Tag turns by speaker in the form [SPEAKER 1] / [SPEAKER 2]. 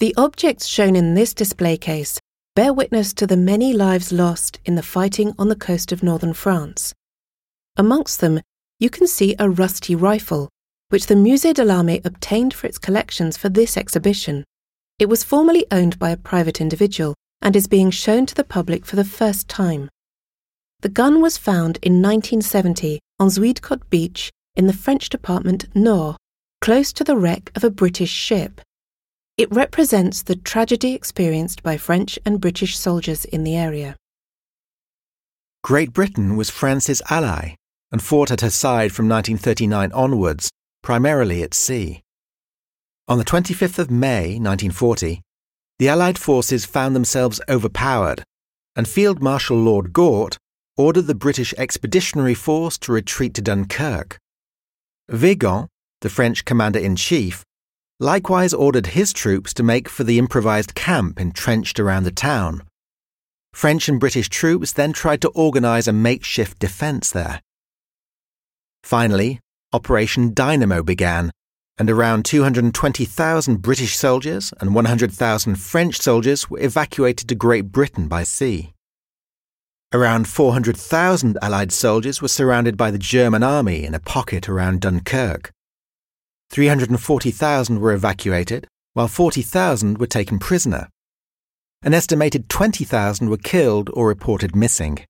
[SPEAKER 1] The objects shown in this display case bear witness to the many lives lost in the fighting on the coast of northern France. Amongst them, you can see a rusty rifle, which the Musée de l'Armée obtained for its collections for this exhibition. It was formerly owned by a private individual and is being shown to the public for the first time. The gun was found in 1970 on Zuydcoote Beach in the French department Nord, close to the wreck of a British ship. It represents the tragedy experienced by French and British soldiers in the area.
[SPEAKER 2] Great Britain was France's ally and fought at her side from 1939 onwards, primarily at sea. On the 25th of May 1940, the Allied forces found themselves overpowered, and Field Marshal Lord Gort ordered the British Expeditionary Force to retreat to Dunkirk. Weygand, the French commander in chief, likewise ordered his troops to make for the improvised camp entrenched around the town. French and British troops then tried to organize a makeshift defense there. Finally, Operation Dynamo began, and around 220,000 British soldiers and 100,000 French soldiers were evacuated to Great Britain by sea. Around 400,000 Allied soldiers were surrounded by the German army in a pocket around Dunkirk. 340,000 were evacuated, while 40,000 were taken prisoner. An estimated 20,000 were killed or reported missing.